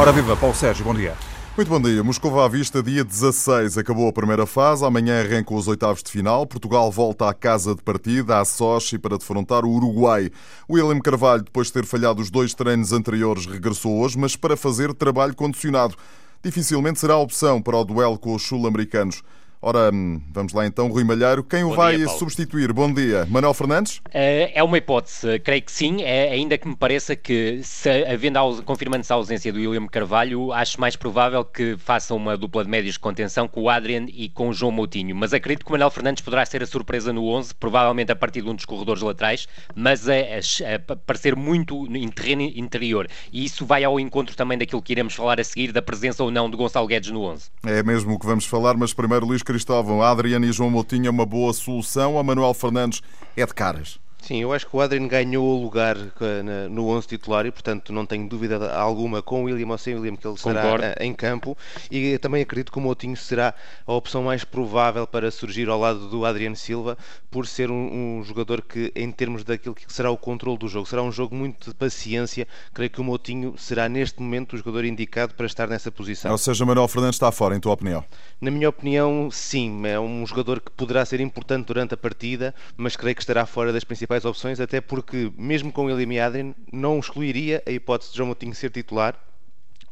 Ora viva, Paulo Sérgio, bom dia. Muito bom dia. Moscou à vista, dia 16. Acabou a primeira fase. Amanhã arrancam os oitavos de final. Portugal volta à casa de partida, à Sochi, para defrontar o Uruguai. William Carvalho, depois de ter falhado os dois treinos anteriores, regressou hoje, mas para fazer trabalho condicionado. Dificilmente será a opção para o duelo com os sul-americanos. Ora, hum, vamos lá então, Rui Malheiro. Quem Bom o vai dia, substituir? Bom dia. Manuel Fernandes? Eh, é uma hipótese, creio que sim, é, ainda que me pareça que, se, havendo, confirmando-se a ausência do William Carvalho, acho mais provável que faça uma dupla de médios de contenção com o Adrian e com o João Moutinho. Mas acredito que o Manuel Fernandes poderá ser a surpresa no 11, provavelmente a partir de um dos corredores laterais, mas é, é, é parecer muito em terreno interior. E isso vai ao encontro também daquilo que iremos falar a seguir, da presença ou não de Gonçalo Guedes no 11. É mesmo o que vamos falar, mas primeiro, Luís Cristóvão, Adriano e João Moutinho é uma boa solução. A Manuel Fernandes é de caras. Sim, eu acho que o Adrian ganhou o lugar eh, no 11 titular e, portanto, não tenho dúvida alguma com o William ou sem William que ele será Concordo. Eh, em campo. E também acredito que o Moutinho será a opção mais provável para surgir ao lado do Adriano Silva, por ser um, um, jogador que, em termos daquilo que será o controle do jogo, será um jogo muito de paciência. Creio que o Moutinho será, neste momento, o jogador indicado para estar nessa posição. Ou seja, Manuel Fernandes está fora, em tua opinião? Na minha opinião, sim. É um jogador que poderá ser importante durante a partida, mas creio que estará fora das principais principais opções, até porque, mesmo com ele e Adrian, não excluiria a hipótese de João Moutinho ser titular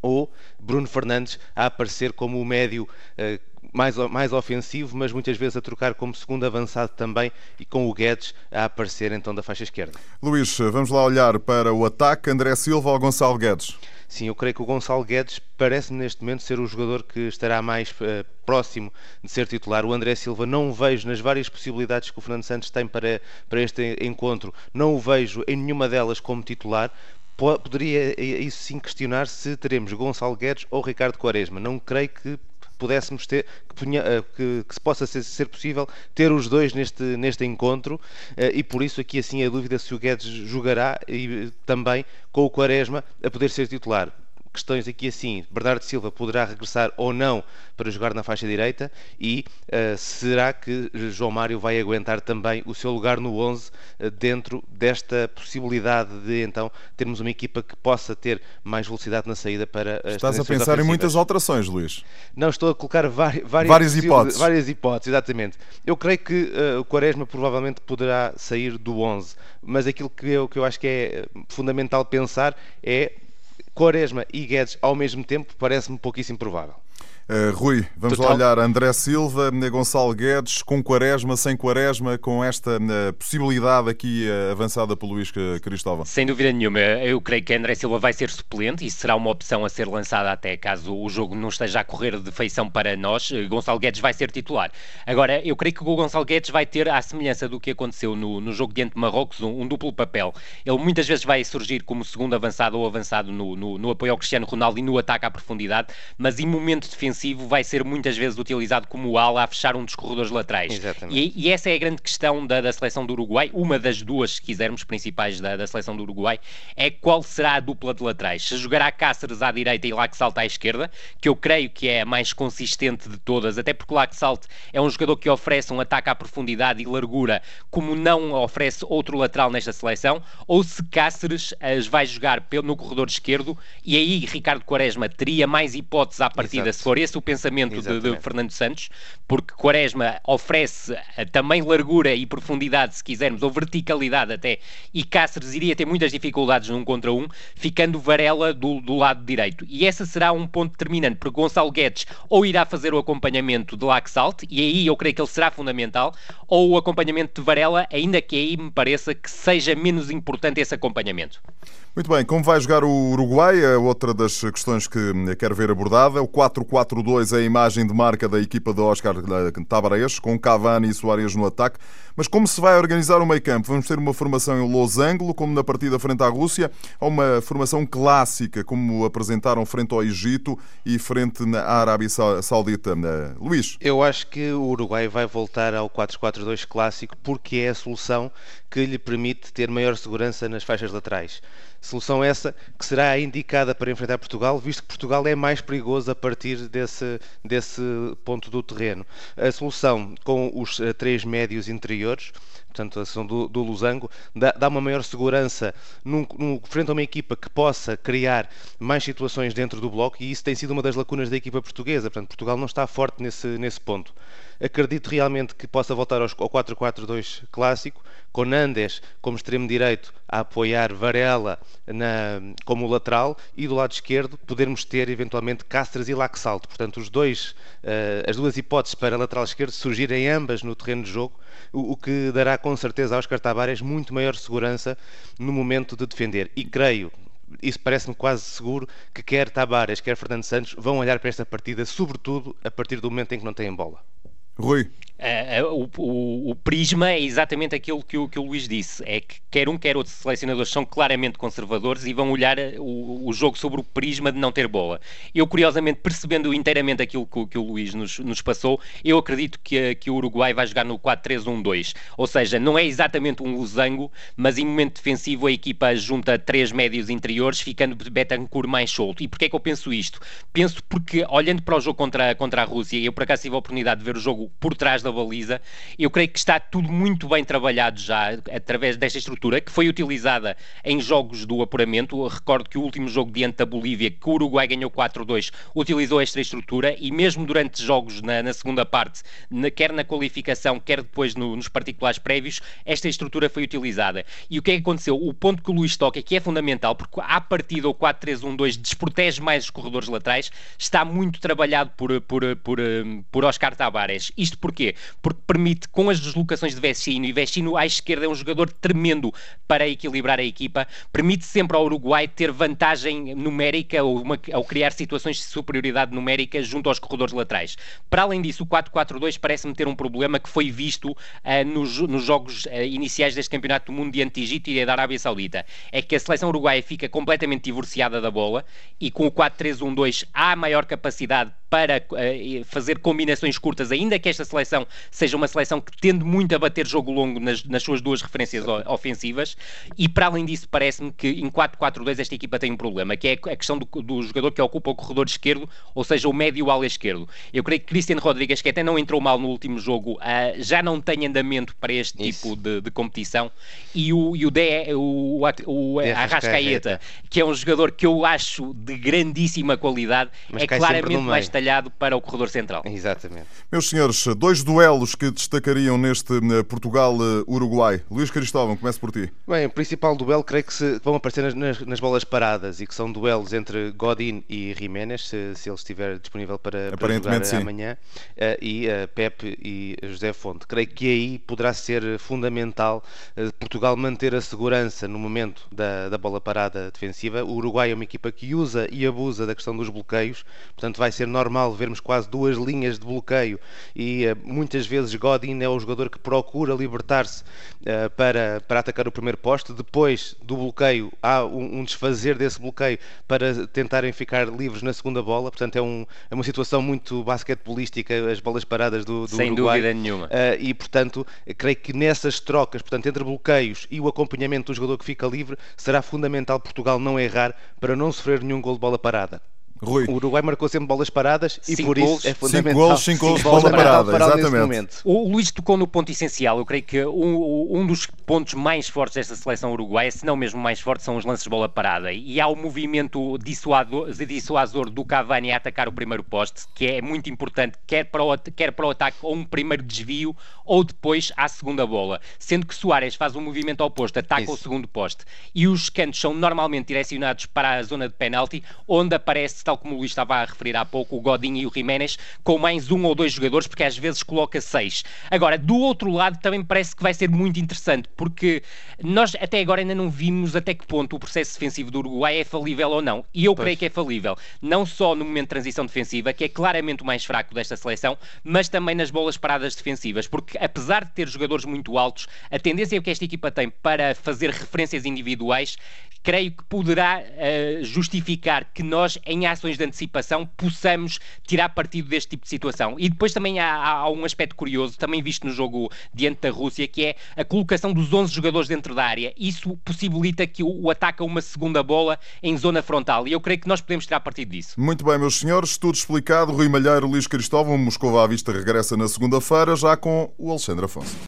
ou Bruno Fernandes a aparecer como o médio uh, mais, mais ofensivo, mas muitas vezes a trocar como segundo avançado também e com o Guedes a aparecer então da faixa esquerda. Luís, vamos lá olhar para o ataque. André Silva ou Gonçalo Guedes? Sim, eu creio que o Gonçalo Guedes parece neste momento ser o jogador que estará mais uh, próximo de ser titular. O André Silva não o vejo nas várias possibilidades que o Fernando Santos tem para, para este encontro, não o vejo em nenhuma delas como titular poderia eh, isso sim questionar se teremos Gonçalo Guedes ou Ricardo Quaresma. Não creio que pudéssemos ter, que, eh, que, que se possa ser, ser, possível ter os dois neste, neste encontro. Eh, e por isso aqui assim a dúvida se o Guedes jogará e também com o Quaresma a poder ser titular questões aqui assim, Bernardo Silva poderá regressar ou não para jogar na faixa direita e uh, será que João Mário vai aguentar também o seu lugar no 11 uh, dentro desta possibilidade de então termos uma equipa que possa ter mais velocidade na saída para as Estás a pensar ofensivas. em muitas alterações, Luís? Não, estou a colocar várias, várias hipóteses. Várias hipóteses, exatamente. Eu creio que uh, o Quaresma provavelmente poderá sair do 11, mas aquilo que eu, que eu acho que é fundamental pensar é Quaresma e Guedes ao mesmo tempo parece-me pouquíssimo provável. Uh, Rui, vamos Total. lá olhar André Silva, Gonçalo Guedes, com Quaresma, sem Quaresma, com esta uh, possibilidade aqui uh, avançada pelo Luís Cristóvão. Sem dúvida nenhuma, eu creio que André Silva vai ser suplente e será uma opção a ser lançada até caso o jogo não esteja a correr de feição para nós. Gonçalo Guedes vai ser titular. Agora, eu creio que o Gonçalo Guedes vai ter, à semelhança do que aconteceu no, no jogo diante de Marrocos, um, um, duplo papel. Ele muitas vezes vai surgir como segundo avançado ou avançado no, no, no apoio ao Cristiano Ronaldo e no ataque à profundidade, mas em momento defensivo vai ser muitas vezes utilizado como ala a fechar um dos corredores laterais. E, e, essa é a grande questão da, da, seleção do Uruguai, uma das duas, se quisermos, principais da, da, seleção do Uruguai, é qual será a dupla de laterais. Se jogará Cáceres à direita e Laxalt à esquerda, que eu creio que é a mais consistente de todas, até porque Laxalt é um jogador que oferece um ataque à profundidade e largura, como não oferece outro lateral nesta seleção, ou se Cáceres as vai jogar no corredor esquerdo, e aí Ricardo Quaresma teria mais hipóteses à partida Exato. se for esse o pensamento de, de, Fernando Santos, porque Quaresma oferece eh, também largura e profundidade, se quisermos, ou verticalidade até, e Cáceres iria ter muitas dificuldades num contra um, ficando Varela do, do lado direito. E esse será um ponto determinante, porque Gonçalo Guedes ou irá fazer o acompanhamento de Laxalt, e aí eu creio que ele será fundamental, ou o acompanhamento de Varela, ainda que aí me pareça que seja menos importante esse acompanhamento. Muito bem, como vai jogar o Uruguai? É outra das questões que quero ver abordada. O 4-4-2 é a imagem de marca da equipa de Oscar Tabarés, com Cavani e Soares no ataque. Mas como se vai organizar o meio campo? Vamos ter uma formação em losango, como na partida frente à Rússia, ou uma formação clássica, como apresentaram frente ao Egito e frente à Arábia Saudita? Luís? Eu acho que o Uruguai vai voltar ao 4-4-2 clássico porque é a solução que lhe permite ter maior segurança nas faixas laterais. Solução essa que será indicada para enfrentar Portugal, visto que Portugal é mais perigoso a partir desse, desse ponto do terreno. A solução com os uh, três médios interiores, portanto a sessão do, do Losango, dá, dá, uma maior segurança num, num, frente a uma equipa que possa criar mais situações dentro do bloco e isso tem sido uma das lacunas da equipa portuguesa. Portanto, Portugal não está forte nesse, nesse ponto. Acredito realmente que possa voltar ao 4-4-2 clássico, com Nandes como extremo direito a apoiar Varela na, como lateral e do lado esquerdo podermos ter eventualmente Cáceres e Laxalto. Portanto, os dois, uh, as duas hipóteses para lateral esquerdo surgirem ambas no terreno de jogo, o, o que dará com certeza aos Cartabares muito maior segurança no momento de defender. E creio, isso parece-me quase seguro que quer Tabares, quer Fernando Santos vão olhar para esta partida, sobretudo a partir do momento em que não têm bola. Rui. Uh, o, o, o, prisma é exatamente aquilo que o, que o Luís disse: é que quer um, quer outro selecionadores são claramente conservadores e vão olhar eh, o, o jogo sobre o prisma de não ter bola. Eu, curiosamente, percebendo inteiramente aquilo que, que o Luís nos, nos, passou, eu acredito que, que o Uruguai vai jogar no 4-3-1-2. Ou seja, não é exatamente um losango, mas em momento defensivo a equipa junta três médios interiores, ficando Betancourt mais solto. E porquê é que eu penso isto? Penso porque, olhando para o jogo contra, contra a Rússia, eu por acaso tive a oportunidade de ver o jogo por trás da baliza. Eu creio que está tudo muito bem trabalhado já através desta estrutura que foi utilizada em jogos do apuramento. Eu recordo que o último jogo diante da Bolívia, que o Uruguai ganhou 4-2, utilizou esta estrutura e mesmo durante jogos na, na segunda parte, na, quer na qualificação, quer depois no, nos particulares prévios, esta estrutura foi utilizada. E o que é que aconteceu? O ponto que o Luís toca, que é fundamental, porque à partida o 4-3-1-2 desprotege mais os corredores laterais, está muito trabalhado por, por, por, por Oscar Tabares. Isto porquê? porque permite, com as deslocações de Vecino, e Vecino à esquerda é um jogador tremendo para equilibrar a equipa, permite sempre ao Uruguai ter vantagem numérica ou, uma, ou criar situações de superioridade numérica junto aos corredores laterais. Para além disso, o 4-4-2 parece-me ter um problema que foi visto uh, nos, nos, jogos uh, iniciais deste Campeonato do Mundo diante de Egito e da Arábia Saudita. É que a seleção uruguaia fica completamente divorciada da bola e com o 4-3-1-2 há maior capacidade para uh, fazer combinações curtas, ainda que esta seleção seja uma seleção que tende muito a bater jogo longo nas, nas suas duas referências ofensivas e para além disso parece-me que em 4-4-2 esta equipa tem um problema, que é a questão do, do, jogador que ocupa o corredor esquerdo, ou seja, o médio ala esquerdo. Eu creio que Cristiano Rodrigues, que até não entrou mal no último jogo, uh, já não tem andamento para este Isso. tipo de, de, competição e o, e o, de, o, o, o Arrascaeta, que é um jogador que eu acho de grandíssima qualidade, Mas é claramente mais talhado para o corredor central. Exatamente. Meus senhores, dois duelos que destacariam neste eh, Portugal-Uruguai. Luís Cristóvão, começo por ti. Bem, o principal duelo creio que se, vão aparecer nas, nas, nas, bolas paradas e que são duelos entre Godin e Jiménez, se, se ele estiver disponível para, para jogar sim. amanhã, uh, e uh, Pepe e José Fonte. Creio que aí poderá ser fundamental uh, Portugal manter a segurança no momento da, da bola parada defensiva. O Uruguai é uma equipa que usa e abusa da questão dos bloqueios, portanto vai ser normal vermos quase duas linhas de bloqueio e muitas vezes Godin é o jogador que procura libertar-se uh, para, para atacar o primeiro poste. Depois do bloqueio, há um, um, desfazer desse bloqueio para tentarem ficar livres na segunda bola. Portanto, é, um, é uma situação muito basquetebolística, as bolas paradas do, do Sem Uruguai. dúvida nenhuma. Uh, e, portanto, creio que nessas trocas, portanto, entre bloqueios e o acompanhamento do jogador que fica livre, será fundamental Portugal não errar para não sofrer nenhum gol de bola parada. Rui. O Uruguai marcou sempre bolas paradas e por gols, isso é fundamental. 5 gols, 5 gols, bola parada, exatamente. O Luís tocou no ponto essencial. Eu creio que um, um, dos pontos mais fortes desta seleção uruguaia, se não mesmo mais forte, são os lances de bola parada. E há o movimento dissuador, dissuasor do Cavani a atacar o primeiro poste, que é muito importante, quer para o, quer para o ataque ou um primeiro desvio ou depois à segunda bola. Sendo que Soares faz um movimento oposto, ataca isso. o segundo poste. E os cantos são normalmente direcionados para a zona de penalti, onde aparece tal como o Luís estava a referir há pouco, o Godinho e o Jiménez, com mais um ou dois jogadores, porque às vezes coloca seis. Agora, do outro lado, também parece que vai ser muito interessante, porque nós até agora ainda não vimos até que ponto o processo defensivo do Uruguai é falível ou não. E eu pois. creio que é falível, não só no momento de transição defensiva, que é claramente o mais fraco desta seleção, mas também nas bolas paradas defensivas, porque apesar de ter jogadores muito altos, a tendência que esta equipa tem para fazer referências individuais creio que poderá uh, justificar que nós, em ações de antecipação, possamos tirar partido deste tipo de situação. E depois também há, há, um aspecto curioso, também visto no jogo diante da Rússia, que é a colocação dos 11 jogadores dentro da área. Isso possibilita que o, o ataque a uma segunda bola em zona frontal. E eu creio que nós podemos tirar partido disso. Muito bem, meus senhores, tudo explicado. Rui Malheiro, Luís Cristóvão, Moscou à Vista regressa na segunda-feira, já com o Alexandre Afonso.